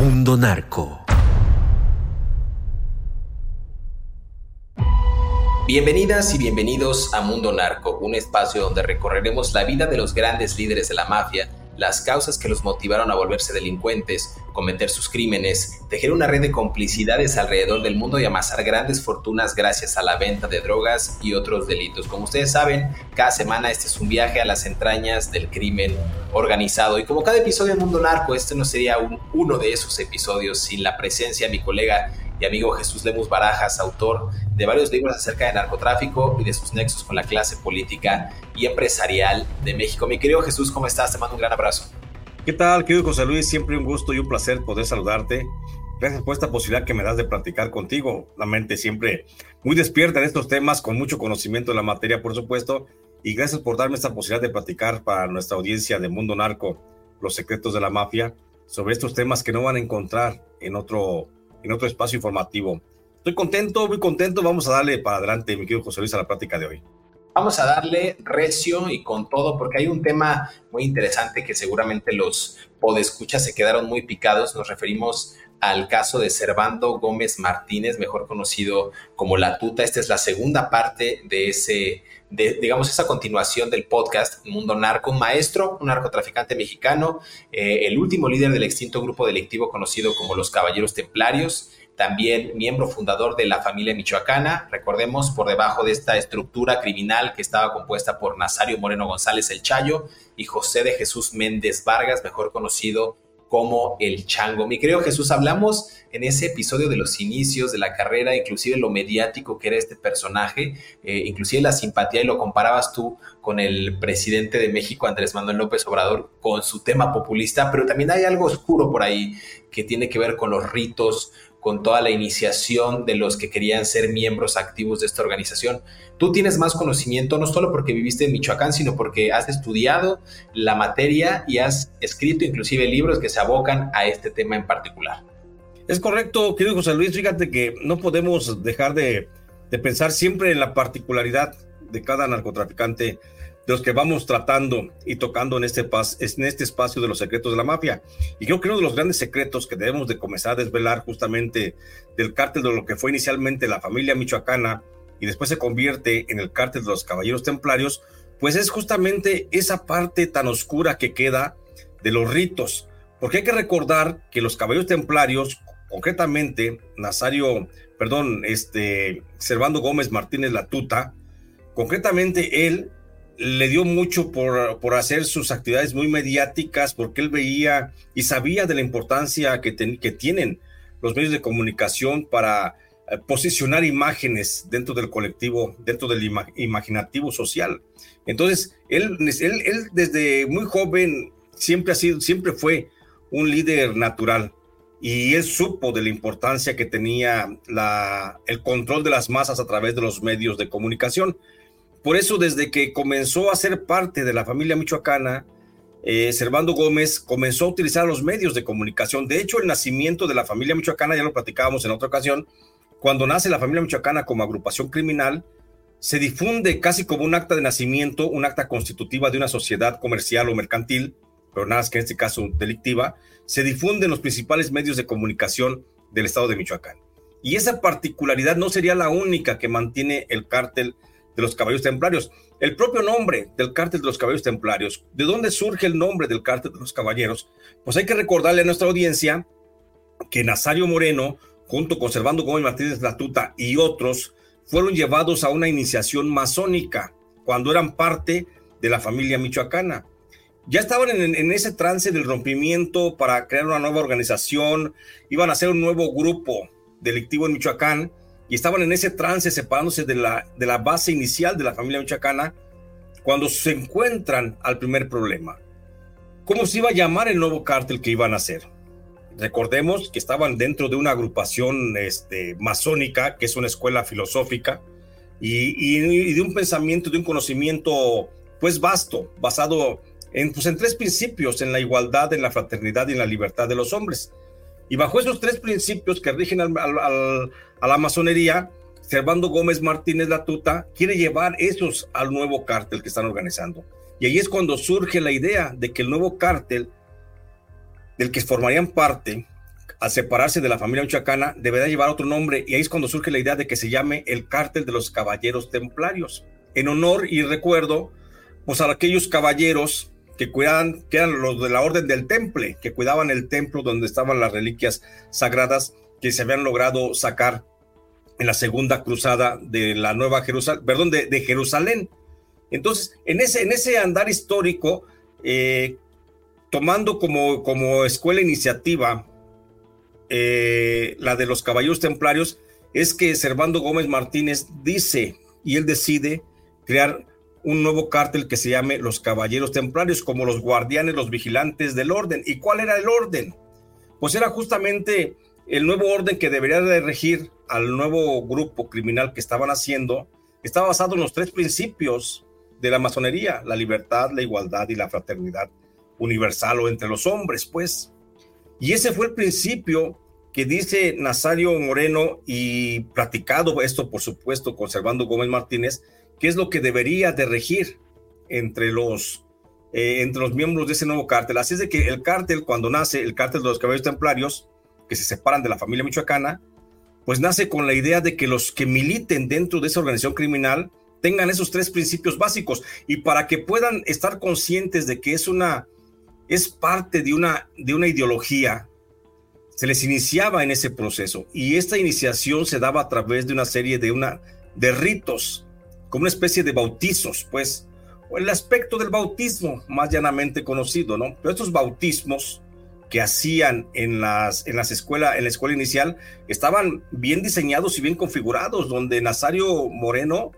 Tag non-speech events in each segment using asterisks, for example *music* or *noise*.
Mundo Narco. Bienvenidas y bienvenidos a Mundo Narco, un espacio donde recorreremos la vida de los grandes líderes de la mafia, las causas que los motivaron a volverse delincuentes, cometer sus crímenes, tejer una red de complicidades alrededor del mundo y amasar grandes fortunas gracias a la venta de drogas y otros delitos. Como ustedes saben, cada semana este es un viaje a las entrañas del crimen organizado y como cada episodio de Mundo Narco, este no sería uno de esos episodios sin la presencia de mi colega y amigo Jesús Lemus Barajas, autor de varios libros acerca de narcotráfico y de sus nexos con la clase política y empresarial de México. Mi querido Jesús, ¿cómo estás? Te mando un gran abrazo. ¿Qué tal, querido José Luis? Siempre un gusto y un placer poder saludarte. Gracias por esta posibilidad que me das de platicar contigo. La mente siempre muy despierta en estos temas, con mucho conocimiento de la materia, por supuesto. Y gracias por darme esta posibilidad de platicar para nuestra audiencia de Mundo Narco, los secretos de la mafia, sobre estos temas que no van a encontrar en otro en otro espacio informativo. Estoy contento, muy contento. Vamos a darle para adelante, mi querido José Luis, a la práctica de hoy. Vamos a darle recio y con todo, porque hay un tema muy interesante que seguramente los podescuchas se quedaron muy picados. Nos referimos al caso de Servando Gómez Martínez, mejor conocido como La Tuta. Esta es la segunda parte de ese, de, digamos, esa continuación del podcast Mundo Narco, un maestro, un narcotraficante mexicano, eh, el último líder del extinto grupo delictivo conocido como los Caballeros Templarios, también miembro fundador de la familia michoacana, recordemos, por debajo de esta estructura criminal que estaba compuesta por Nazario Moreno González el Chayo y José de Jesús Méndez Vargas, mejor conocido como el chango. Mi querido Jesús, hablamos en ese episodio de los inicios de la carrera, inclusive lo mediático que era este personaje, eh, inclusive la simpatía y lo comparabas tú con el presidente de México, Andrés Manuel López Obrador, con su tema populista, pero también hay algo oscuro por ahí que tiene que ver con los ritos, con toda la iniciación de los que querían ser miembros activos de esta organización. Tú tienes más conocimiento no solo porque viviste en Michoacán, sino porque has estudiado la materia y has escrito inclusive libros que se abocan a este tema en particular. Es correcto, querido José Luis, fíjate que no podemos dejar de, de pensar siempre en la particularidad de cada narcotraficante de los que vamos tratando y tocando en este, en este espacio de los secretos de la mafia. Y creo que uno de los grandes secretos que debemos de comenzar a desvelar justamente del cártel de lo que fue inicialmente la familia michoacana y después se convierte en el cártel de los caballeros templarios, pues es justamente esa parte tan oscura que queda de los ritos. Porque hay que recordar que los caballeros templarios, concretamente Nazario, perdón, este, Servando Gómez Martínez Latuta, concretamente él le dio mucho por, por, hacer sus actividades muy mediáticas, porque él veía y sabía de la importancia que, que tienen los medios de comunicación para eh, posicionar imágenes dentro del colectivo, dentro del imaginativo social. Entonces, él, desde muy joven siempre ha sido, siempre fue un líder natural y él supo de la importancia que tenía la, el control de las masas a través de los medios de comunicación. Por eso, desde que comenzó a ser parte de la familia michoacana, eh, Servando Gómez comenzó a utilizar los medios de comunicación. De hecho, el nacimiento de la familia michoacana, ya lo platicábamos en otra ocasión, cuando nace la familia michoacana como agrupación criminal, se difunde casi como un acta de nacimiento, un acta constitutiva de una sociedad comercial o mercantil, pero nada más que en este caso delictiva, se difunde en los principales medios de comunicación del estado de Michoacán. Y esa particularidad no sería la única que mantiene el cártel de los caballeros templarios. El propio nombre del cártel de los caballeros templarios, ¿de dónde surge el nombre del cártel de los caballeros? Pues hay que recordarle a nuestra audiencia que Nazario Moreno, junto con Servando Gómez Martínez Latuta y otros, fueron llevados a una iniciación masónica cuando eran parte de la familia michoacana. Ya estaban en, ese trance del rompimiento para crear una nueva organización, iban a hacer un nuevo grupo delictivo en Michoacán y estaban en ese trance separándose de la, de la base inicial de la familia michoacana cuando se encuentran al primer problema. ¿Cómo se iba a llamar el nuevo cártel que iban a hacer? Recordemos que estaban dentro de una agrupación este, masónica, que es una escuela filosófica, y, y, de un pensamiento, de un conocimiento pues vasto, basado en, pues, en tres principios, en la igualdad, en la fraternidad y en la libertad de los hombres. Y bajo esos tres principios que rigen al, a la masonería, Servando Gómez Martínez Latuta quiere llevar esos al nuevo cártel que están organizando. Y ahí es cuando surge la idea de que el nuevo cártel del que formarían parte, al separarse de la familia michoacana, deberá llevar otro nombre. Y ahí es cuando surge la idea de que se llame el cártel de los caballeros templarios, en honor y recuerdo pues, a aquellos caballeros que cuidaban, que eran los de la orden del temple, que cuidaban el templo donde estaban las reliquias sagradas que se habían logrado sacar en la segunda cruzada de la Nueva Jerusalén, perdón, de, de Jerusalén. Entonces, en ese, en ese andar histórico, eh, tomando como, como escuela iniciativa eh, la de los caballeros templarios, es que Servando Gómez Martínez dice y él decide crear un nuevo cártel que se llame los Caballeros Templarios, como los guardianes, los vigilantes del orden. ¿Y cuál era el orden? Pues era justamente el nuevo orden que debería de regir al nuevo grupo criminal que estaban haciendo, estaba basado en los tres principios de la masonería, la libertad, la igualdad y la fraternidad universal o entre los hombres, pues. Y ese fue el principio que dice Nazario Moreno y platicado esto, por supuesto, conservando Gómez Martínez, qué es lo que debería de regir entre los, eh, entre los miembros de ese nuevo cártel. Así es de que el cártel, cuando nace, el cártel de los caballeros templarios, que se separan de la familia michoacana, pues nace con la idea de que los que militen dentro de esa organización criminal tengan esos tres principios básicos. Y para que puedan estar conscientes de que es una es parte de una de una ideología se les iniciaba en ese proceso. Y esta iniciación se daba a través de una serie de una de ritos como una especie de bautizos, pues, o el aspecto del bautismo más llanamente conocido, ¿no? Pero estos bautismos que hacían en las, en las escuelas, en la escuela inicial, estaban bien diseñados y bien configurados, donde Nazario Moreno,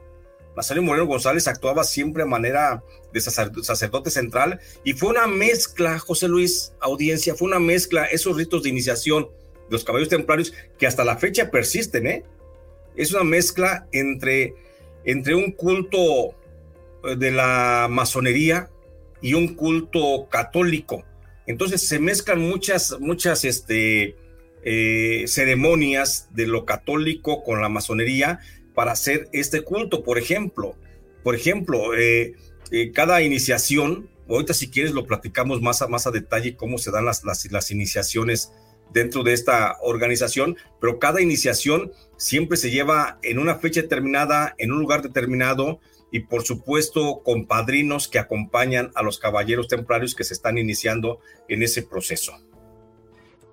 Nazario Moreno González actuaba siempre a manera de sacerdote central y fue una mezcla, José Luis, audiencia, fue una mezcla, esos ritos de iniciación de los caballeros templarios que hasta la fecha persisten, ¿eh? Es una mezcla entre entre un culto eh, de la masonería y un culto católico. Entonces se mezclan muchas, muchas este, eh, ceremonias de lo católico con la masonería para hacer este culto. Por ejemplo, por ejemplo, eh, cada iniciación, ahorita si quieres lo platicamos más a, más a detalle cómo se dan las, las, las iniciaciones dentro de esta organización, pero cada iniciación siempre se lleva en una fecha determinada, en un lugar determinado y por supuesto con padrinos que acompañan a los caballeros templarios que se están iniciando en ese proceso.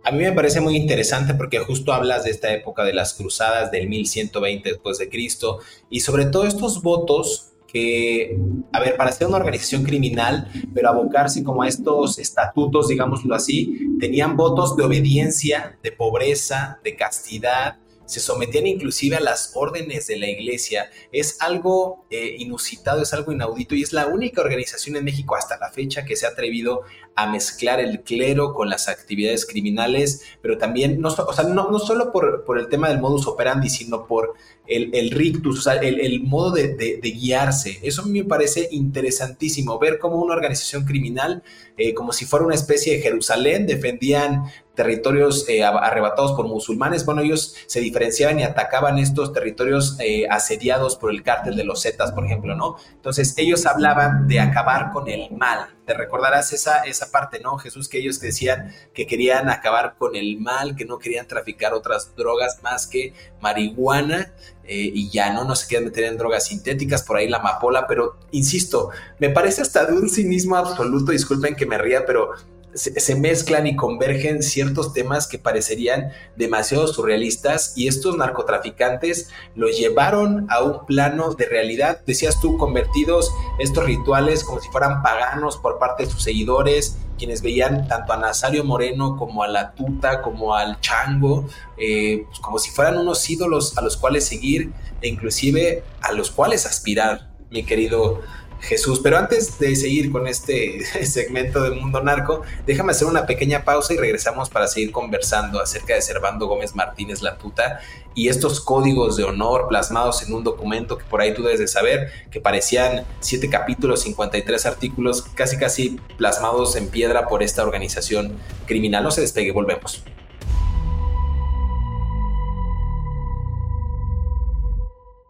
A mí me parece muy interesante porque justo hablas de esta época de las cruzadas del 1120 después de Cristo y sobre todo estos votos que, a ver, para ser una organización criminal, pero abocarse como a estos estatutos, digámoslo así, tenían votos de obediencia, de pobreza, de castidad, se sometían inclusive a las órdenes de la iglesia. Es algo eh, inusitado, es algo inaudito y es la única organización en México hasta la fecha que se ha atrevido a mezclar el clero con las actividades criminales, pero también, no, o sea, no, solo por, el tema del modus operandi, sino por el, el rictus, o sea, el, el modo de, de, guiarse. Eso a mí me parece interesantísimo, ver cómo una organización criminal, eh, como si fuera una especie de Jerusalén, defendían territorios eh, arrebatados por musulmanes, bueno, ellos se diferenciaban y atacaban estos territorios eh, asediados por el cártel de los Zetas, por ejemplo, ¿no? Entonces ellos hablaban de acabar con el mal. Te recordarás esa, esa parte, ¿no? Jesús, que ellos decían que querían acabar con el mal, que no querían traficar otras drogas más que marihuana eh, y ya no, no se querían meter en drogas sintéticas, por ahí la amapola, pero insisto, me parece hasta de un cinismo absoluto, disculpen que me ría, pero se, mezclan y convergen ciertos temas que parecerían demasiado surrealistas y estos narcotraficantes los llevaron a un plano de realidad, decías tú, convertidos estos rituales como si fueran paganos por parte de sus seguidores, quienes veían tanto a Nazario Moreno como a la Tuta, como al Chango, eh, pues como si fueran unos ídolos a los cuales seguir e inclusive a los cuales aspirar, mi querido Jesús. Pero antes de seguir con este *laughs* segmento de Mundo Narco, déjame hacer una pequeña pausa y regresamos para seguir conversando acerca de Servando Gómez Martínez La Tuta y estos códigos de honor plasmados en un documento que por ahí tú debes de saber, que parecían siete capítulos, 53 artículos, casi casi plasmados en piedra por esta organización criminal. No se despegue, volvemos.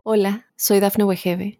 Hola, soy Dafne Wegebe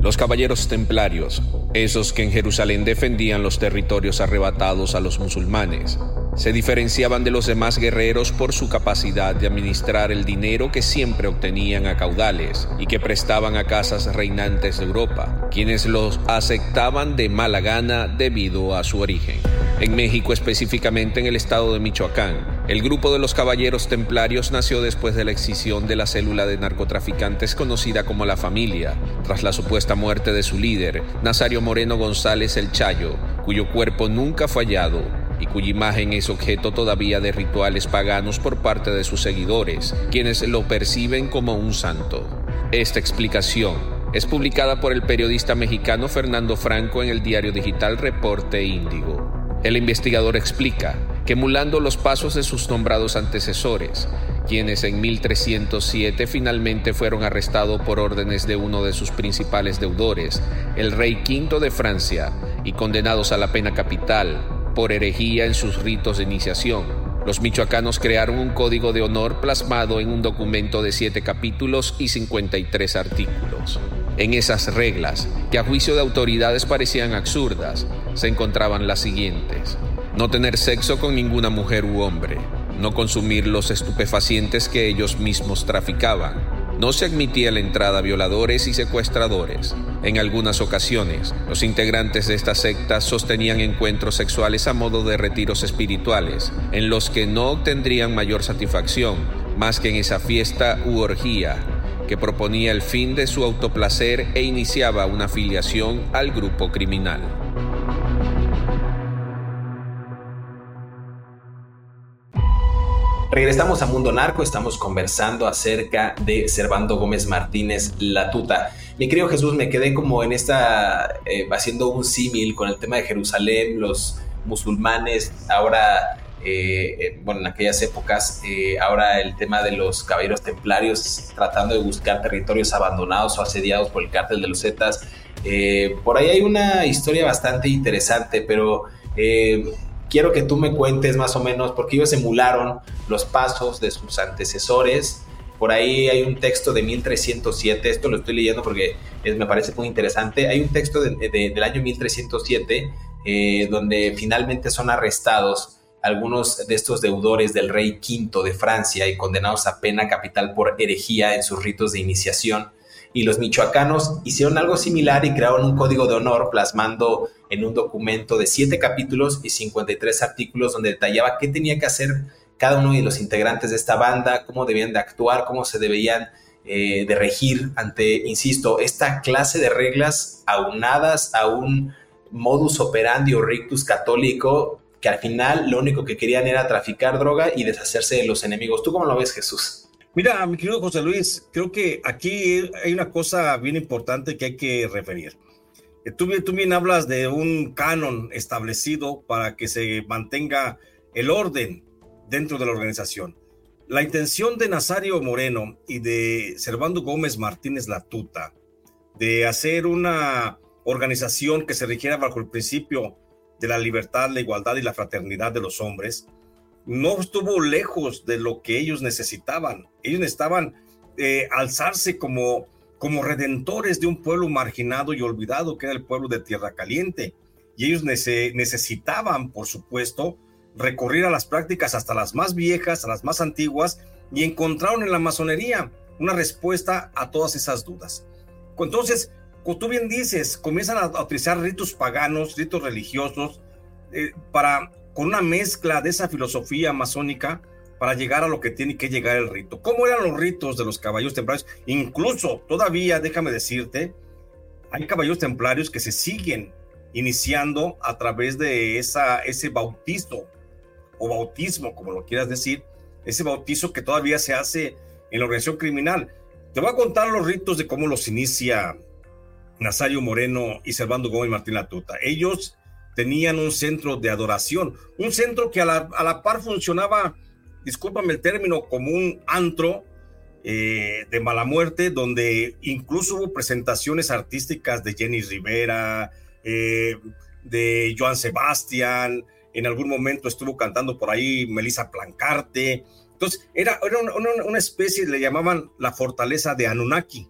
Los caballeros templarios, esos que en Jerusalén defendían los territorios arrebatados a los musulmanes, se diferenciaban de los demás guerreros por su capacidad de administrar el dinero que siempre obtenían a caudales y que prestaban a casas reinantes de Europa, quienes los aceptaban de mala gana debido a su origen. En México, específicamente en el estado de Michoacán, el grupo de los Caballeros Templarios nació después de la excisión de la célula de narcotraficantes conocida como La Familia, tras la supuesta muerte de su líder, Nazario Moreno González el Chayo, cuyo cuerpo nunca fue hallado y cuya imagen es objeto todavía de rituales paganos por parte de sus seguidores, quienes lo perciben como un santo. Esta explicación es publicada por el periodista mexicano Fernando Franco en el diario digital Reporte Índigo. El investigador explica que emulando los pasos de sus nombrados antecesores, quienes en 1307 finalmente fueron arrestados por órdenes de uno de sus principales deudores, el rey V de Francia, y condenados a la pena capital, por herejía en sus ritos de iniciación. Los michoacanos crearon un código de honor plasmado en un documento de siete capítulos y 53 artículos. En esas reglas, que a juicio de autoridades parecían absurdas, se encontraban las siguientes. No tener sexo con ninguna mujer u hombre, no consumir los estupefacientes que ellos mismos traficaban, no se admitía la entrada a violadores y secuestradores. En algunas ocasiones, los integrantes de esta secta sostenían encuentros sexuales a modo de retiros espirituales, en los que no obtendrían mayor satisfacción más que en esa fiesta u orgía que proponía el fin de su autoplacer e iniciaba una afiliación al grupo criminal. Regresamos a Mundo Narco, estamos conversando acerca de Servando Gómez Martínez La Tuta. Mi querido Jesús, me quedé como en esta, eh, haciendo un símil con el tema de Jerusalén, los musulmanes, ahora, eh, eh, bueno, en aquellas épocas, ahora el tema de los caballeros templarios tratando de buscar territorios abandonados o asediados por el cártel de los Zetas. por ahí hay una historia bastante interesante, pero quiero que tú me cuentes más o menos, porque ellos emularon los pasos de sus antecesores. Por ahí hay un texto de 1307, esto lo estoy leyendo porque me parece muy interesante. Hay un texto del año 1307 eh, donde finalmente son arrestados algunos de estos deudores del rey V de Francia y condenados a pena capital por herejía en sus ritos de iniciación y los michoacanos hicieron algo similar y crearon un código de honor plasmando en un documento de siete capítulos y 53 artículos donde detallaba qué tenía que hacer cada uno de los integrantes de esta banda, cómo debían de actuar, cómo se debían eh, de regir ante, insisto, esta clase de reglas aunadas a un modus operandi o rictus católico que al final lo único que querían era traficar droga y deshacerse de los enemigos. ¿Tú cómo lo ves, Jesús? Mira, mi querido José Luis, creo que aquí hay una cosa bien importante que hay que referir. Eh, tú, tú bien hablas de un canon establecido para que se mantenga el orden dentro de la organización. La intención de Nazario Moreno y de Servando Gómez Martínez Latuta de hacer una organización que se rigiera bajo el principio de la libertad, la igualdad y la fraternidad de los hombres, no estuvo lejos de lo que ellos necesitaban. Ellos necesitaban eh, alzarse como, como redentores de un pueblo marginado y olvidado que era el pueblo de Tierra Caliente. Y ellos necesitaban, por supuesto, recurrir a las prácticas hasta las más viejas, a las más antiguas, y encontraron en la masonería una respuesta a todas esas dudas. Entonces, como tú bien dices, comienzan a, utilizar ritos paganos, ritos religiosos, eh, para, con una mezcla de esa filosofía masónica para llegar a lo que tiene que llegar el rito. ¿Cómo eran los ritos de los caballeros templarios? Incluso todavía, déjame decirte, hay caballeros templarios que se siguen iniciando a través de esa, ese bautizo o bautismo, como lo quieras decir, ese bautizo que todavía se hace en la organización criminal. Te voy a contar los ritos de cómo los inicia Nazario Moreno y Servando Gómez Martín Latuta. Ellos tenían un centro de adoración, un centro que a la, par funcionaba, discúlpame el término, como un antro eh, de mala muerte, donde incluso hubo presentaciones artísticas de Jenny Rivera, eh, de Joan Sebastián, en algún momento estuvo cantando por ahí Melissa Plancarte. Entonces, era, era una, una, especie, le llamaban la fortaleza de Anunnaki.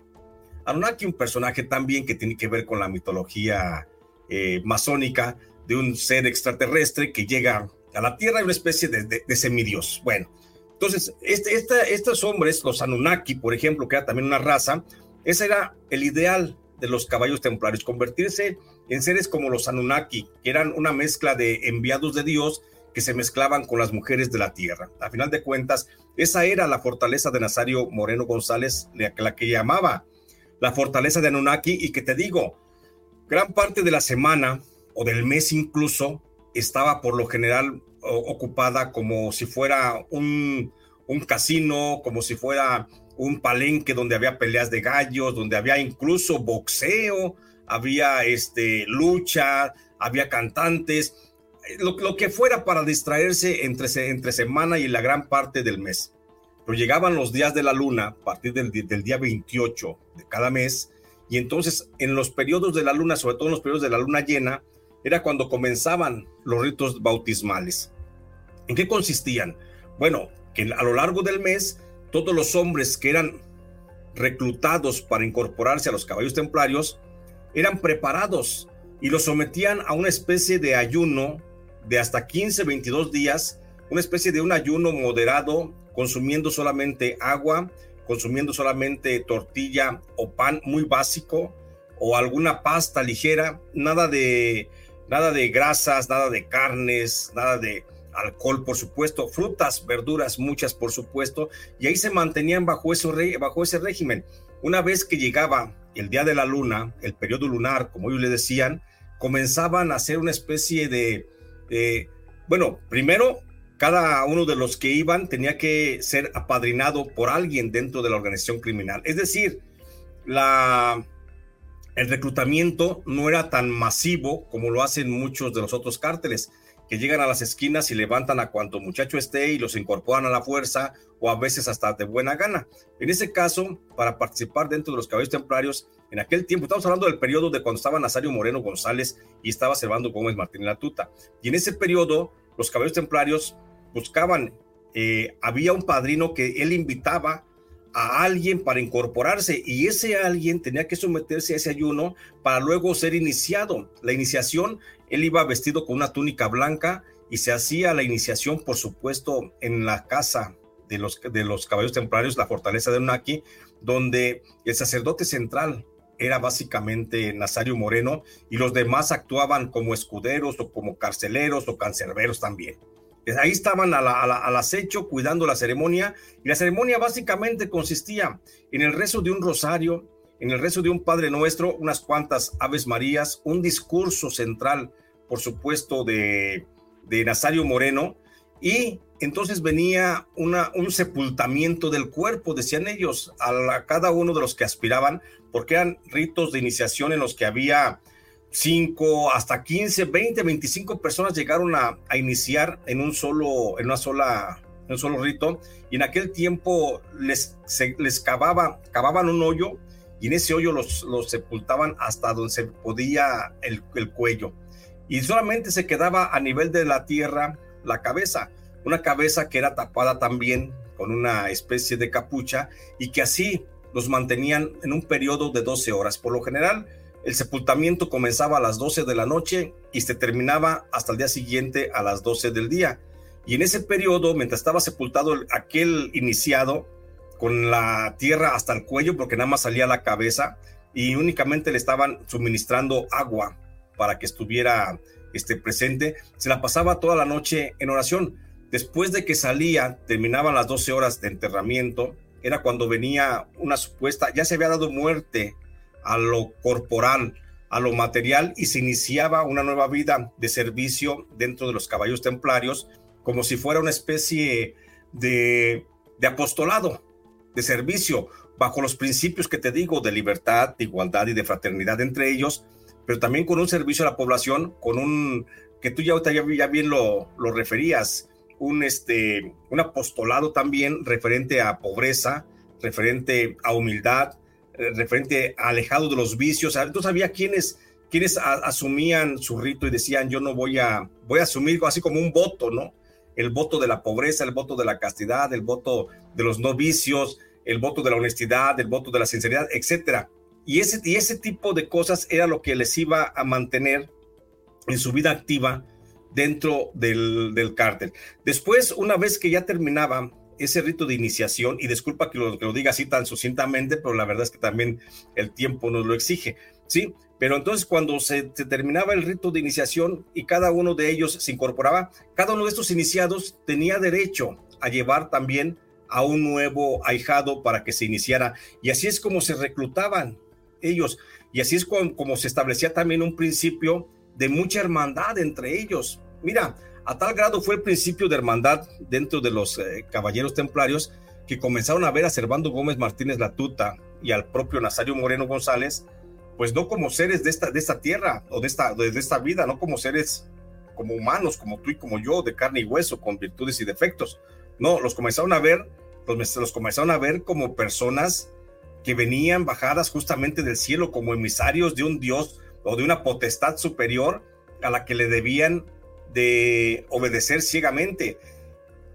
Anunnaki, un personaje también que tiene que ver con la mitología eh, masónica de un ser extraterrestre que llega a la Tierra, una especie de, de, semidios. Bueno, entonces, este, estos hombres, los Anunnaki, por ejemplo, que era también una raza, ese era el ideal de los caballos templarios, convertirse en seres como los Anunnaki, que eran una mezcla de enviados de Dios que se mezclaban con las mujeres de la tierra. A final de cuentas, esa era la fortaleza de Nazario Moreno González, la que llamaba la fortaleza de Anunnaki y que te digo, gran parte de la semana o del mes incluso estaba por lo general ocupada como si fuera un, un casino, como si fuera un palenque donde había peleas de gallos, donde había incluso boxeo, había este, lucha, había cantantes, lo, que fuera para distraerse entre, entre semana y la gran parte del mes. Pero llegaban los días de la luna a partir del, del, día 28 de cada mes, y entonces en los periodos de la luna, sobre todo en los periodos de la luna llena, era cuando comenzaban los ritos bautismales. ¿En qué consistían? Bueno, que a lo largo del mes, todos los hombres que eran reclutados para incorporarse a los caballos templarios eran preparados y los sometían a una especie de ayuno de hasta 15, 22 días, una especie de un ayuno moderado consumiendo solamente agua, consumiendo solamente tortilla o pan muy básico o alguna pasta ligera, nada de nada de grasas, nada de carnes, nada de alcohol, por supuesto, frutas, verduras, muchas, por supuesto, y ahí se mantenían bajo, eso, bajo ese régimen. Una vez que llegaba el día de la luna, el periodo lunar, como ellos le decían, comenzaban a hacer una especie de, de bueno, primero cada uno de los que iban tenía que ser apadrinado por alguien dentro de la organización criminal. Es decir, la, el reclutamiento no era tan masivo como lo hacen muchos de los otros cárteles, que llegan a las esquinas y levantan a cuanto muchacho esté y los incorporan a la fuerza o a veces hasta de buena gana. En ese caso, para participar dentro de los caballos templarios, en aquel tiempo, estamos hablando del periodo de cuando estaba Nazario Moreno González y estaba Servando Gómez Martín Latuta. Y en ese periodo, los caballos templarios buscaban, eh, había un padrino que él invitaba a alguien para incorporarse y ese alguien tenía que someterse a ese ayuno para luego ser iniciado. La iniciación, él iba vestido con una túnica blanca y se hacía la iniciación, por supuesto, en la casa de los, de los caballos templarios, la fortaleza de Unaki, donde el sacerdote central era básicamente Nazario Moreno y los demás actuaban como escuderos o como carceleros o cancerberos también. Ahí estaban al acecho cuidando la ceremonia y la ceremonia básicamente consistía en el rezo de un rosario, en el rezo de un Padre Nuestro, unas cuantas Aves Marías, un discurso central, por supuesto, de, de Nazario Moreno y entonces venía un sepultamiento del cuerpo, decían ellos, a, cada uno de los que aspiraban, porque eran ritos de iniciación en los que había 5 hasta 15, 20, 25 personas llegaron a, iniciar en un solo, en una sola, en un solo rito, y en aquel tiempo les, les cavaba, cavaban un hoyo y en ese hoyo los, los sepultaban hasta donde se podía el, el cuello. Y solamente se quedaba a nivel de la tierra la cabeza, una cabeza que era tapada también con una especie de capucha y que así los mantenían en un periodo de 12 horas. Por lo general, el sepultamiento comenzaba a las 12 de la noche y se terminaba hasta el día siguiente a las 12 del día. Y en ese periodo, mientras estaba sepultado aquel iniciado, con la tierra hasta el cuello, porque nada más salía la cabeza, y únicamente le estaban suministrando agua para que estuviera este, presente, se la pasaba toda la noche en oración. Después de que salía, terminaban las 12 horas de enterramiento, era cuando venía una supuesta, ya se había dado muerte a lo corporal, a lo material y se iniciaba una nueva vida de servicio dentro de los caballos templarios, como si fuera una especie de, de apostolado, de servicio, bajo los principios que te digo de libertad, de igualdad y de fraternidad entre ellos, pero también con un servicio a la población, con un, que tú ya, ya, bien lo, lo referías, un, este, un apostolado también referente a pobreza, referente a humildad, referente a alejado de los vicios. Entonces había quienes, quienes asumían su rito y decían, yo no voy a, voy a asumir así como un voto, ¿no? El voto de la pobreza, el voto de la castidad, el voto de los no vicios, el voto de la honestidad, el voto de la sinceridad, etcétera. Y ese, y ese tipo de cosas era lo que les iba a mantener en su vida activa dentro del, del cártel. Después, una vez que ya terminaba ese rito de iniciación, y disculpa que lo, diga así tan sucintamente, pero la verdad es que también el tiempo nos lo exige, ¿sí? Pero entonces cuando se, se, terminaba el rito de iniciación y cada uno de ellos se incorporaba, cada uno de estos iniciados tenía derecho a llevar también a un nuevo ahijado para que se iniciara. Y así es como se reclutaban ellos. Y así es como, se establecía también un principio de mucha hermandad entre ellos. Mira, a tal grado fue el principio de hermandad dentro de los eh, caballeros templarios que comenzaron a ver a Servando Gómez Martínez Latuta y al propio Nazario Moreno González, pues no como seres de esta, de esta tierra o de esta, de, esta vida, no como seres como humanos, como tú y como yo, de carne y hueso, con virtudes y defectos. No, los comenzaron a ver, los, los comenzaron a ver como personas que venían bajadas justamente del cielo como emisarios de un Dios o de una potestad superior a la que le debían de obedecer ciegamente.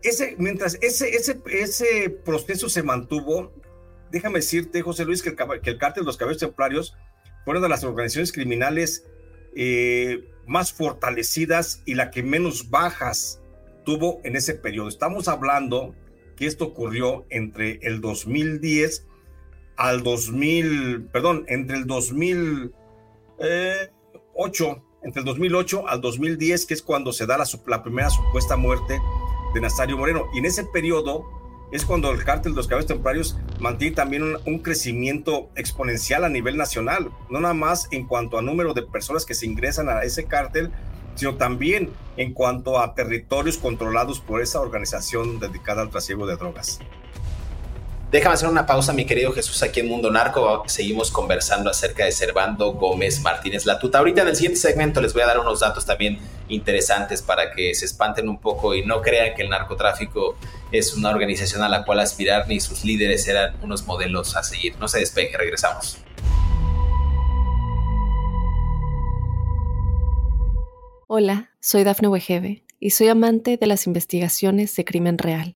Ese, mientras ese, ese, ese proceso se mantuvo, déjame decirte, José Luis, que el, que el cártel de los caballeros templarios fue una de las organizaciones criminales eh, más fortalecidas y la que menos bajas tuvo en ese periodo. Estamos hablando que esto ocurrió entre el 2010 al 2000, perdón, entre el 2008, eh, entre el 2008 al 2010, que es cuando se da la, la, primera supuesta muerte de Nazario Moreno. Y en ese periodo es cuando el cártel de los caballos templarios mantiene también un, un, crecimiento exponencial a nivel nacional, no nada más en cuanto a número de personas que se ingresan a ese cártel, sino también en cuanto a territorios controlados por esa organización dedicada al trasiego de drogas. Déjame hacer una pausa, mi querido Jesús, aquí en Mundo Narco. Seguimos conversando acerca de Servando Gómez Martínez Latuta. Ahorita en el siguiente segmento les voy a dar unos datos también interesantes para que se espanten un poco y no crean que el narcotráfico es una organización a la cual aspirar ni sus líderes eran unos modelos a seguir. No se despegue, regresamos. Hola, soy Dafne Wegebe y soy amante de las investigaciones de crimen real.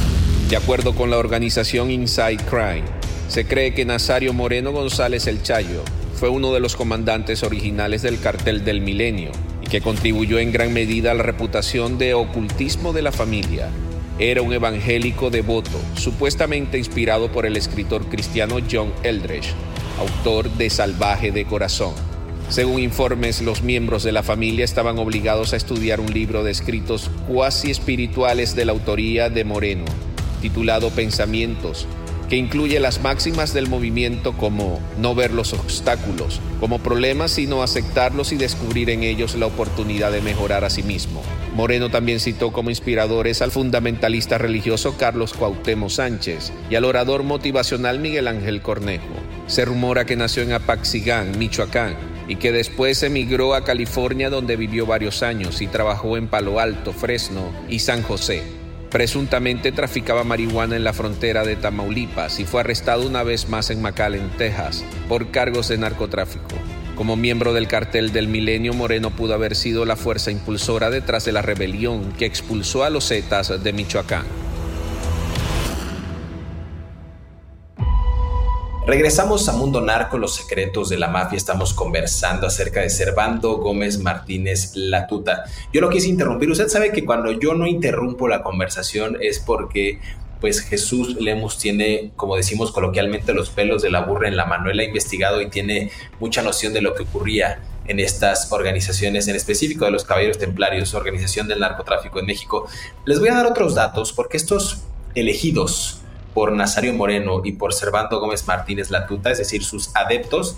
De acuerdo con la organización Inside Crime, se cree que Nazario Moreno González El Chayo fue uno de los comandantes originales del cartel del milenio y que contribuyó en gran medida a la reputación de ocultismo de la familia. era un evangélico devoto, supuestamente inspirado por el escritor cristiano John Eldredge, autor de Salvaje de Corazón. Según informes, los miembros de la familia estaban obligados a estudiar un libro de escritos cuasi espirituales de la autoría de Moreno, titulado Pensamientos, que incluye las máximas del movimiento como no ver los obstáculos como problemas, sino aceptarlos y descubrir en ellos la oportunidad de mejorar a sí mismo. Moreno también citó como inspiradores al fundamentalista religioso Carlos Cuauhtémoc Sánchez y al orador motivacional Miguel Ángel Cornejo. Se rumora que nació en Apaxigán, Michoacán, y que después emigró a California donde vivió varios años y trabajó en Palo Alto, Fresno y San José. Presuntamente traficaba marihuana en la frontera de Tamaulipas y fue arrestado una vez más en McAllen, Texas, por cargos de narcotráfico. Como miembro del cartel del Milenio, Moreno pudo haber sido la fuerza impulsora detrás de la rebelión que expulsó a los Zetas de Michoacán. Regresamos a Mundo Narco, los secretos de la mafia. Estamos conversando acerca de Servando Gómez Martínez Latuta. Yo lo quise interrumpir. Usted sabe que cuando yo no interrumpo la conversación es porque pues Jesús Lemus tiene, como decimos coloquialmente, los pelos de la burra en la mano. Él ha investigado y tiene mucha noción de lo que ocurría en estas organizaciones, en específico de los Caballeros Templarios, organización del narcotráfico en México. Les voy a dar otros datos porque estos elegidos por Nazario Moreno y por Servando Gómez Martínez Latuta, es decir, sus adeptos,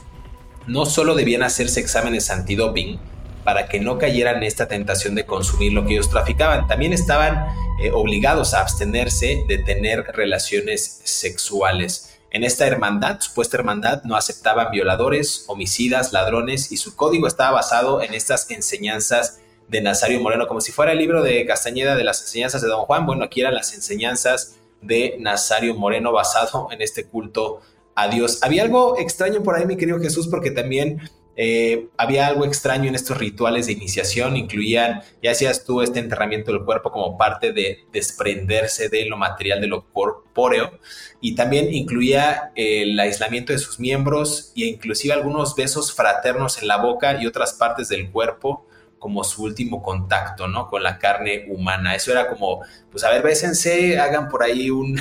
no solo debían hacerse exámenes antidoping para que no cayeran en esta tentación de consumir lo que ellos traficaban, también estaban eh, obligados a abstenerse de tener relaciones sexuales. En esta hermandad, supuesta hermandad, no aceptaban violadores, homicidas, ladrones y su código estaba basado en estas enseñanzas de Nazario Moreno, como si fuera el libro de Castañeda de las enseñanzas de Don Juan. Bueno, aquí eran las enseñanzas de Nazario Moreno basado en este culto a Dios. Había algo extraño por ahí, mi querido Jesús, porque también eh, había algo extraño en estos rituales de iniciación, incluían, ya hacías tú este enterramiento del cuerpo como parte de desprenderse de lo material, de lo corpóreo, y también incluía el aislamiento de sus miembros e inclusive algunos besos fraternos en la boca y otras partes del cuerpo como su último contacto, ¿no? Con la carne humana. Eso era como, pues a ver, bésense, hagan por ahí *laughs* un,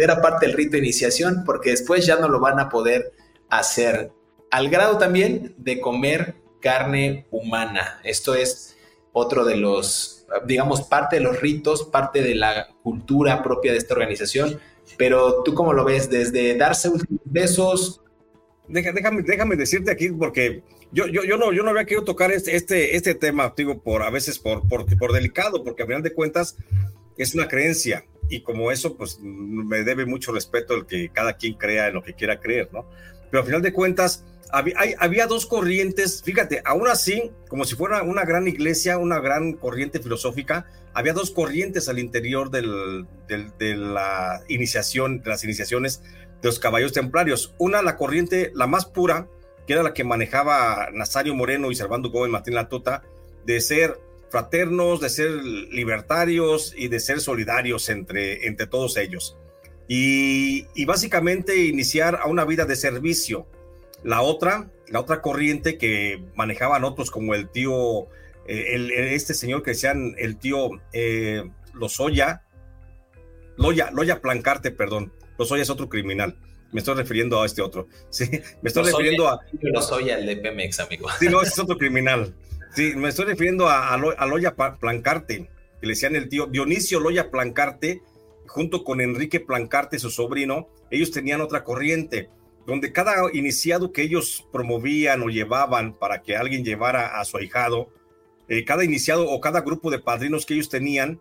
era parte del rito de iniciación, porque después ya no lo van a poder hacer. Al grado también de comer carne humana. Esto es otro de los, digamos, parte de los ritos, parte de la cultura propia de esta organización. Pero tú cómo lo ves, desde darse besos. Déjame, déjame decirte aquí, porque yo, yo, yo, no, yo no había querido tocar este, este, este tema, digo, por a veces por, por, por delicado, porque a final de cuentas es una creencia y como eso, pues me debe mucho respeto el que cada quien crea en lo que quiera creer, ¿no? Pero a final de cuentas, había, había dos corrientes, fíjate, aún así, como si fuera una gran iglesia, una gran corriente filosófica, había dos corrientes al interior del, de la iniciación, de las iniciaciones de los caballos templarios. Una, la corriente, la más pura, que era la que manejaba Nazario Moreno y Servando Gómez Martín Latuta, de ser fraternos, de ser libertarios y de ser solidarios entre, entre todos ellos. Y, básicamente iniciar a una vida de servicio. La otra, la otra corriente que manejaban otros como el tío, eh, este señor que decían el tío eh, Lozoya, Loya, Loya Plancarte, perdón, Lozoya es otro criminal me estoy refiriendo a este otro. *laughs* Sí, me estoy refiriendo a. no soy el de Pemex, amigo. Sí, no, ese es otro criminal. Sí, me estoy refiriendo a, Loya Plancarte, que le decían el tío Dionisio Loya Plancarte, junto con Enrique Plancarte, su sobrino. Ellos tenían otra corriente, donde cada iniciado que ellos promovían o llevaban para que alguien llevara a su ahijado, eh, cada iniciado o cada grupo de padrinos que ellos tenían,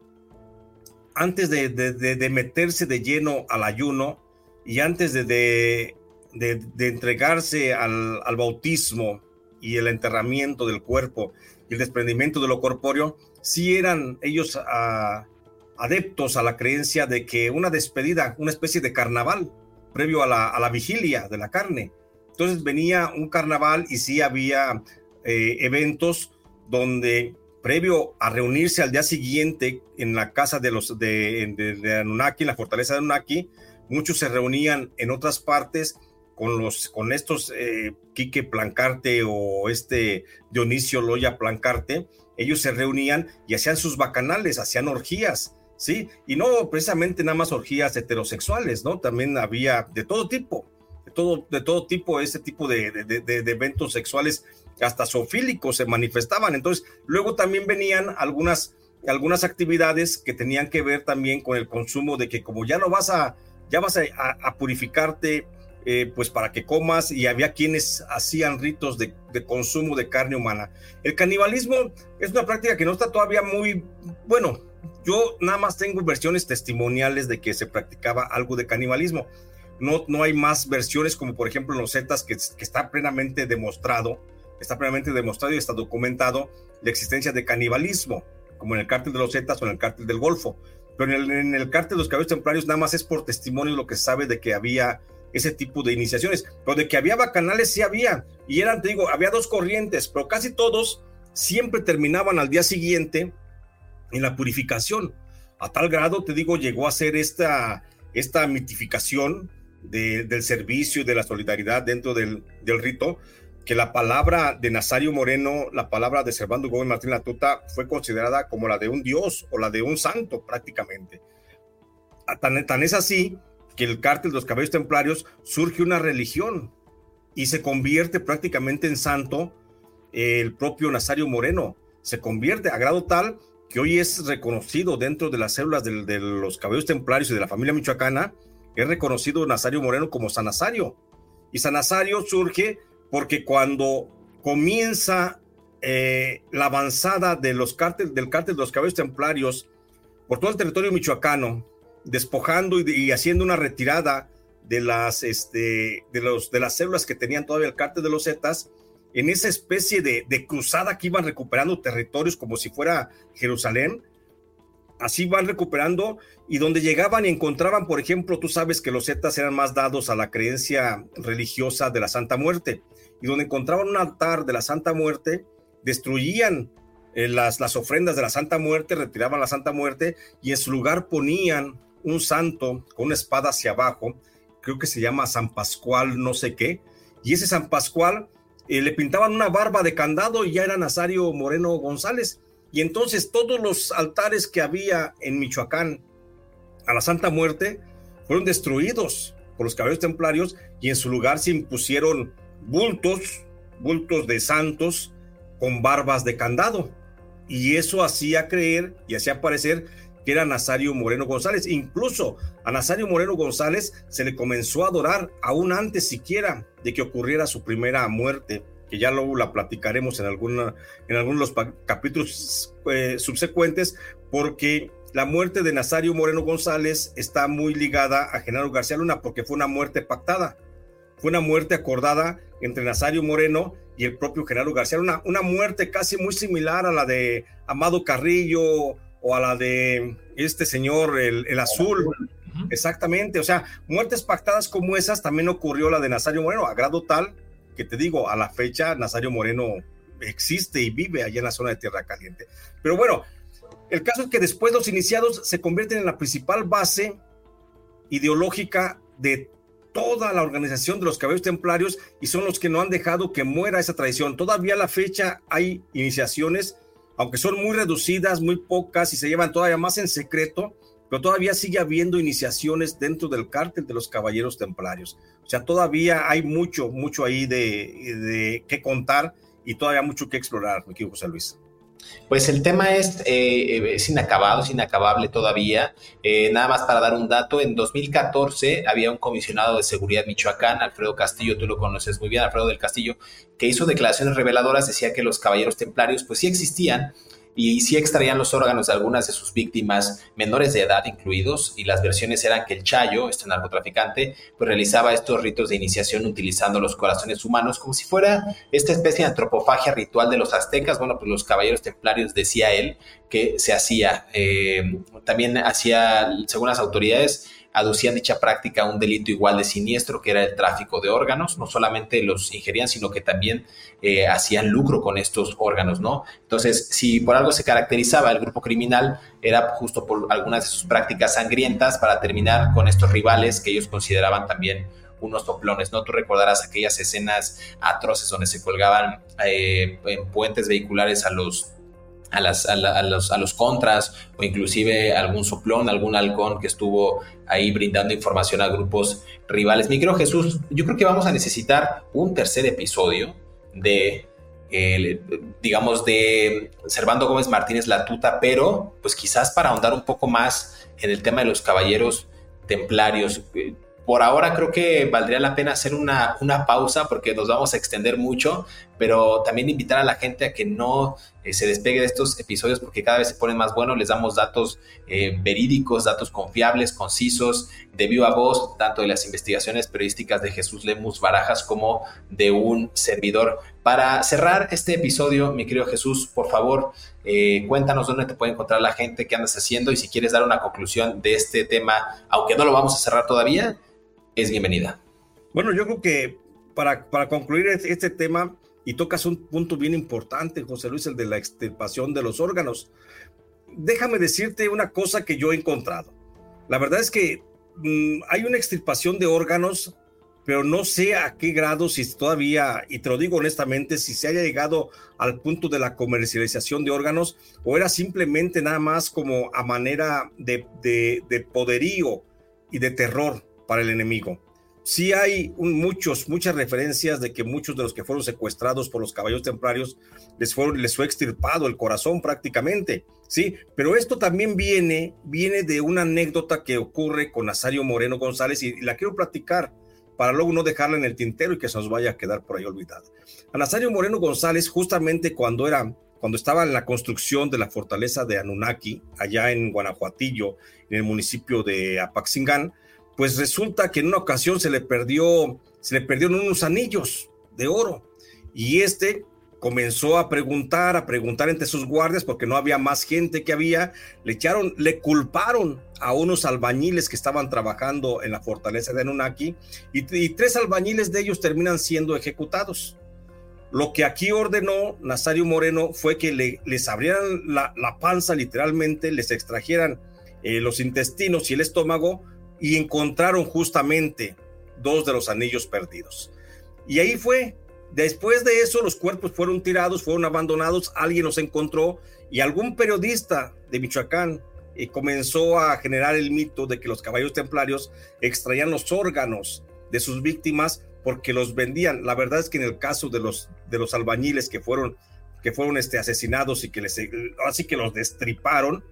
antes de, de meterse de lleno al ayuno, y antes de, de, entregarse al, bautismo y el enterramiento del cuerpo y el desprendimiento de lo corpóreo, sí eran ellos ah, adeptos a la creencia de que una despedida, una especie de carnaval, previo a la, a la vigilia de la carne. Entonces venía un carnaval y sí había eh, eventos donde previo a reunirse al día siguiente en la casa de los de, de, de Anunnaki, en la fortaleza de Anunnaki, muchos se reunían en otras partes con los con estos eh, Quique Plancarte o este Dionisio Loya Plancarte, ellos se reunían y hacían sus bacanales, hacían orgías ¿sí? Y no precisamente nada más orgías heterosexuales, ¿no? También había de todo tipo, de todo, de todo tipo, ese tipo de, de, eventos sexuales, hasta zoofílicos se manifestaban. Entonces, luego también venían algunas, algunas actividades que tenían que ver también con el consumo de que como ya no vas a, ya vas a, purificarte, eh, pues para que comas, y había quienes hacían ritos de, consumo de carne humana. El canibalismo es una práctica que no está todavía muy, bueno, yo nada más tengo versiones testimoniales de que se practicaba algo de canibalismo. No, no hay más versiones como por ejemplo en los Zetas que, que está plenamente demostrado, está plenamente demostrado y está documentado la existencia de canibalismo, como en el cártel de los Zetas o en el cártel del Golfo. Pero en el, en de los caballos templarios nada más es por testimonio lo que sabe de que había ese tipo de iniciaciones. Pero de que había bacanales sí había. Y eran, te digo, había dos corrientes, pero casi todos siempre terminaban al día siguiente en la purificación. A tal grado, te digo, llegó a ser esta, esta mitificación del servicio y de la solidaridad dentro del, rito, que la palabra de Nazario Moreno, la palabra de Servando Gómez Martín Latuta, fue considerada como la de un dios o la de un santo prácticamente. Tan, tan es así que el cártel de los caballos templarios surge una religión y se convierte prácticamente en santo el propio Nazario Moreno. Se convierte a grado tal que hoy es reconocido dentro de las células de, los caballos templarios y de la familia michoacana, es reconocido Nazario Moreno como San Nazario. Y San Nazario surge porque cuando comienza eh, la avanzada de los cártel, del cártel de los caballos templarios por todo el territorio michoacano, despojando y, haciendo una retirada de las, este, de, los, de las células que tenían todavía el cártel de los Zetas, en esa especie de, cruzada que iban recuperando territorios como si fuera Jerusalén. Así van recuperando y donde llegaban y encontraban, por ejemplo, tú sabes que los zetas eran más dados a la creencia religiosa de la Santa Muerte y donde encontraban un altar de la Santa Muerte, destruían eh, las, las ofrendas de la Santa Muerte, retiraban la Santa Muerte y en su lugar ponían un santo con una espada hacia abajo, creo que se llama San Pascual, no sé qué, y ese San Pascual eh, le pintaban una barba de candado y ya era Nazario Moreno González. Y entonces todos los altares que había en Michoacán a la Santa Muerte fueron destruidos por los caballeros templarios y en su lugar se impusieron bultos, bultos de santos con barbas de candado. Y eso hacía creer y hacía parecer que era Nazario Moreno González. Incluso a Nazario Moreno González se le comenzó a adorar aún antes siquiera de que ocurriera su primera muerte, que ya luego la platicaremos en, alguna, en algunos los capítulos eh, subsecuentes, porque la muerte de Nazario Moreno González está muy ligada a Genaro García Luna, porque fue una muerte pactada, fue una muerte acordada entre Nazario Moreno y el propio Genaro García Luna, una muerte casi muy similar a la de Amado Carrillo o a la de este señor, el, azul. Exactamente, o sea, muertes pactadas como esas también ocurrió la de Nazario Moreno, a grado tal que te digo, a la fecha Nazario Moreno existe y vive allá en la zona de Tierra Caliente. Pero bueno, el caso es que después los iniciados se convierten en la principal base ideológica de toda la organización de los caballeros templarios y son los que no han dejado que muera esa tradición. Todavía a la fecha hay iniciaciones aunque son muy reducidas, muy pocas y se llevan todavía más en secreto, pero todavía sigue habiendo iniciaciones dentro del cártel de los caballeros templarios. O sea, todavía hay mucho, mucho ahí de, de qué contar y todavía mucho que explorar, mi querido José Luis. Pues el tema es, eh, es inacabado, es inacabable todavía. Eh, nada más para dar un dato, en 2014 había un comisionado de seguridad Michoacán, Alfredo Castillo, tú lo conoces muy bien, Alfredo del Castillo, que hizo declaraciones reveladoras, decía que los caballeros templarios pues sí existían, y sí extraían los órganos de algunas de sus víctimas, menores de edad incluidos, y las versiones eran que el Chayo, este narcotraficante, pues realizaba estos ritos de iniciación utilizando los corazones humanos como si fuera esta especie de antropofagia ritual de los aztecas. Bueno, pues los caballeros templarios, decía él, que se hacía. Eh, también hacía, según las autoridades, aducían dicha práctica a un delito igual de siniestro que era el tráfico de órganos. No solamente los ingerían, sino que también eh, hacían lucro con estos órganos, ¿no? Entonces, si por algo se caracterizaba el grupo criminal, era justo por algunas de sus prácticas sangrientas para terminar con estos rivales que ellos consideraban también unos soplones, ¿no? Tú recordarás aquellas escenas atroces donde se colgaban eh, en puentes vehiculares a los a, las, a, los, a los contras o inclusive algún soplón, algún halcón que estuvo ahí brindando información a grupos rivales. Mi querido Jesús, yo creo que vamos a necesitar un tercer episodio de, digamos, de Servando Gómez Martínez La Tuta, pero pues quizás para ahondar un poco más en el tema de los caballeros templarios por ahora creo que valdría la pena hacer una, una, pausa porque nos vamos a extender mucho, pero también invitar a la gente a que no eh, se despegue de estos episodios porque cada vez se ponen más buenos, les damos datos eh, verídicos, datos confiables, concisos, de viva voz, tanto de las investigaciones periodísticas de Jesús Lemus Barajas como de un servidor. Para cerrar este episodio, mi querido Jesús, por favor, eh, cuéntanos dónde te puede encontrar la gente, qué andas haciendo y si quieres dar una conclusión de este tema, aunque no lo vamos a cerrar todavía, es bienvenida. Bueno, yo creo que para, para concluir este tema, y tocas un punto bien importante, José Luis, el de la extirpación de los órganos. Déjame decirte una cosa que yo he encontrado. La verdad es que mm, hay una extirpación de órganos, pero no sé a qué grado, si todavía, y te lo digo honestamente, si se haya llegado al punto de la comercialización de órganos o era simplemente nada más como a manera de, de, de poderío y de terror para el enemigo. Sí hay muchos, muchas referencias de que muchos de los que fueron secuestrados por los caballos templarios les, fueron, les fue extirpado el corazón prácticamente, sí, pero esto también viene, viene de una anécdota que ocurre con Nazario Moreno González y, la quiero platicar para luego no dejarla en el tintero y que se nos vaya a quedar por ahí olvidada. A Nazario Moreno González, justamente cuando era cuando estaba en la construcción de la fortaleza de Anunaki, allá en Guanajuatillo, en el municipio de Apaxingán, pues resulta que en una ocasión se le perdió, se le perdieron unos anillos de oro y este comenzó a preguntar, a preguntar entre sus guardias porque no había más gente que había, le echaron, le culparon a unos albañiles que estaban trabajando en la fortaleza de Anunnaki y, tres albañiles de ellos terminan siendo ejecutados. Lo que aquí ordenó Nazario Moreno fue que le, les abrieran la, panza literalmente, les extrajeran eh, los intestinos y el estómago y encontraron justamente dos de los anillos perdidos. Y ahí fue. Después de eso, los cuerpos fueron tirados, fueron abandonados, alguien los encontró y algún periodista de Michoacán eh, comenzó a generar el mito de que los caballos templarios extraían los órganos de sus víctimas porque los vendían. La verdad es que en el caso de los, de los albañiles que fueron, que fueron este, asesinados y que les, así que los destriparon,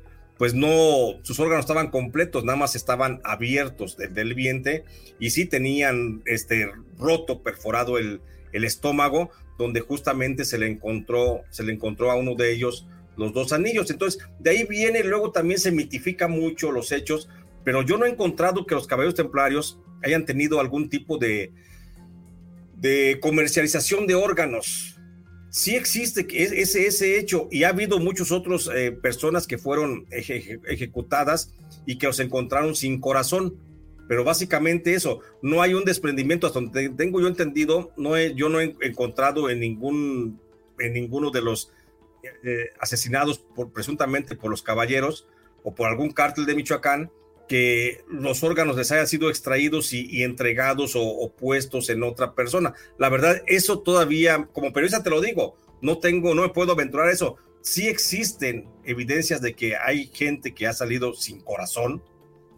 pues no, sus órganos estaban completos, nada más estaban abiertos del, vientre y sí tenían este roto, perforado el, el, estómago, donde justamente se le encontró, se le encontró a uno de ellos los dos anillos. Entonces, de ahí viene, luego también se mitifica mucho los hechos, pero yo no he encontrado que los caballeros templarios hayan tenido algún tipo de, de comercialización de órganos sí existe ese, ese hecho y ha habido muchas otras eh, personas que fueron ejecutadas y que los encontraron sin corazón. Pero básicamente eso, no hay un desprendimiento, hasta donde tengo yo entendido, no he, yo no he encontrado en ningún en ninguno de los eh, asesinados por, presuntamente por los caballeros o por algún cártel de Michoacán que los órganos les hayan sido extraídos y, entregados o, puestos en otra persona. La verdad, eso todavía, como periodista te lo digo, no tengo, no puedo aventurar eso. Sí existen evidencias de que hay gente que ha salido sin corazón,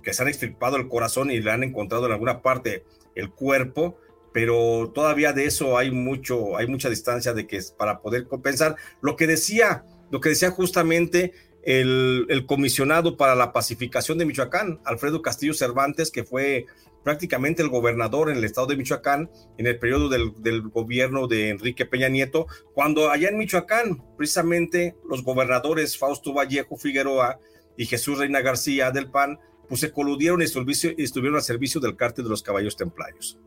que se han extirpado el corazón y le han encontrado en alguna parte el cuerpo, pero todavía de eso hay mucho, hay mucha distancia de que es para poder compensar. Lo que decía, lo que decía justamente el, comisionado para la pacificación de Michoacán, Alfredo Castillo Cervantes, que fue prácticamente el gobernador en el estado de Michoacán en el periodo del, gobierno de Enrique Peña Nieto, cuando allá en Michoacán, precisamente los gobernadores Fausto Vallejo Figueroa y Jesús Reina García del PAN, pues se coludieron y estuvieron al servicio del cártel de los caballos templarios.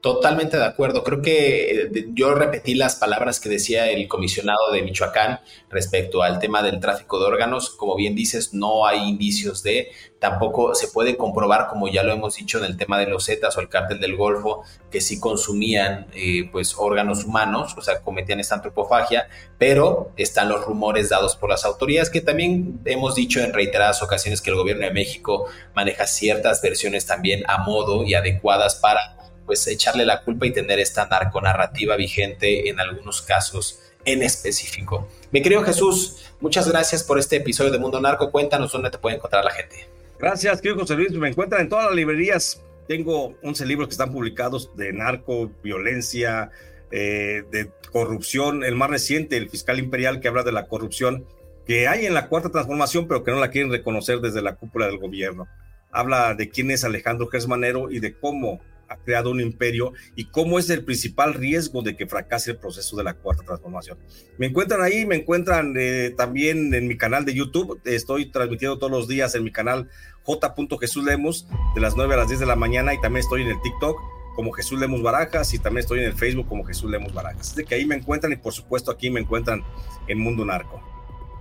Totalmente de acuerdo. Creo que eh, yo repetí las palabras que decía el comisionado de Michoacán respecto al tema del tráfico de órganos. Como bien dices, no hay indicios de, tampoco se puede comprobar, como ya lo hemos dicho en el tema de los Zetas o el cártel del Golfo, que sí consumían eh, pues órganos humanos, o sea, cometían esta antropofagia, pero están los rumores dados por las autoridades que también hemos dicho en reiteradas ocasiones que el gobierno de México maneja ciertas versiones también a modo y adecuadas para pues echarle la culpa y tener esta narconarrativa vigente en algunos casos en específico. Mi querido Jesús, muchas gracias por este episodio de Mundo Narco. Cuéntanos dónde te puede encontrar la gente. Gracias, querido José Luis. Me encuentran en todas las librerías. Tengo 11 libros que están publicados de narco, violencia, eh, de corrupción. El más reciente, El Fiscal Imperial, que habla de la corrupción que hay en la cuarta transformación, pero que no la quieren reconocer desde la cúpula del gobierno. Habla de quién es Alejandro Gersmanero y de cómo ha creado un imperio y cómo es el principal riesgo de que fracase el proceso de la cuarta transformación. Me encuentran ahí, me encuentran eh, también en mi canal de YouTube. Estoy transmitiendo todos los días en mi canal J. Jesús Lemos de las 9 a las 10 de la mañana y también estoy en el TikTok como Jesús Lemos Barajas y también estoy en el Facebook como Jesús Lemos Barajas. Así que ahí me encuentran y por supuesto aquí me encuentran en Mundo Narco.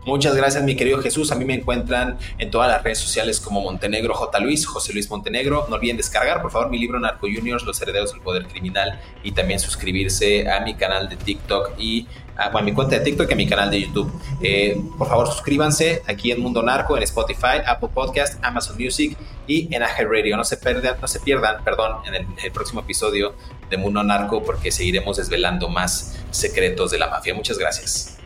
Muchas gracias, mi querido Jesús. A mí me encuentran en todas las redes sociales como Montenegro J. Luis, José Luis Montenegro. No olviden descargar, por favor, mi libro Narco Juniors, Los Herederos del Poder Criminal y también suscribirse a mi canal de TikTok y a, mi cuenta de TikTok y a mi canal de YouTube. Eh, por favor, suscríbanse aquí en Mundo Narco, en Spotify, Apple Podcast, Amazon Music y en Aje Radio. No se pierdan, no se pierdan, perdón, en el próximo episodio de Mundo Narco porque seguiremos desvelando más secretos de la mafia. Muchas gracias.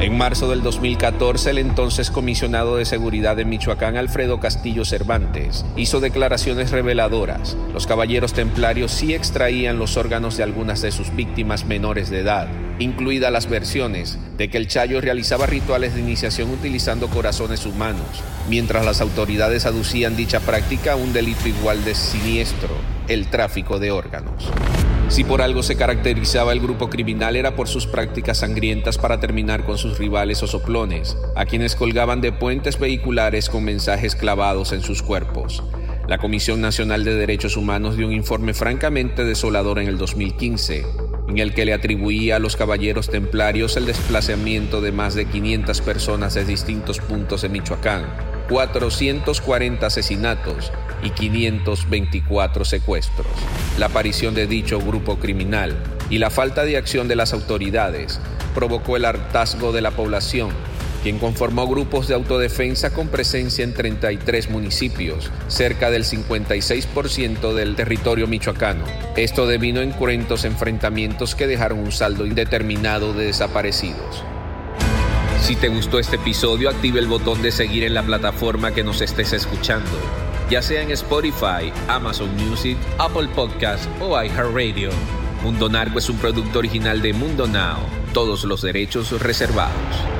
En marzo del 2014, el entonces comisionado de seguridad de Michoacán, Alfredo Castillo Cervantes, hizo declaraciones reveladoras. Los caballeros templarios sí extraían los órganos de algunas de sus víctimas menores de edad, incluidas las versiones de que el Chayo realizaba rituales de iniciación utilizando corazones humanos, mientras las autoridades aducían dicha práctica a un delito igual de siniestro, el tráfico de órganos. Si por algo se caracterizaba el grupo criminal era por sus prácticas sangrientas para terminar con sus rivales o soplones, a quienes colgaban de puentes vehiculares con mensajes clavados en sus cuerpos. La Comisión Nacional de Derechos Humanos dio un informe francamente desolador en el 2015, en el que le atribuía a los caballeros templarios el desplazamiento de más de 500 personas de distintos puntos de Michoacán, 440 asesinatos y 524 secuestros. La aparición de dicho grupo criminal y la falta de acción de las autoridades provocó el hartazgo de la población, quien conformó grupos de autodefensa con presencia en 33 municipios, cerca del 56% del territorio michoacano. Esto devino en cruentos enfrentamientos que dejaron un saldo indeterminado de desaparecidos. Si te gustó este episodio, active el botón de seguir en la plataforma que nos estés escuchando ya sea en Spotify, Amazon Music, Apple Podcast o iHeartRadio. Mundo Narco es un producto original de Mundo Now, todos los derechos reservados.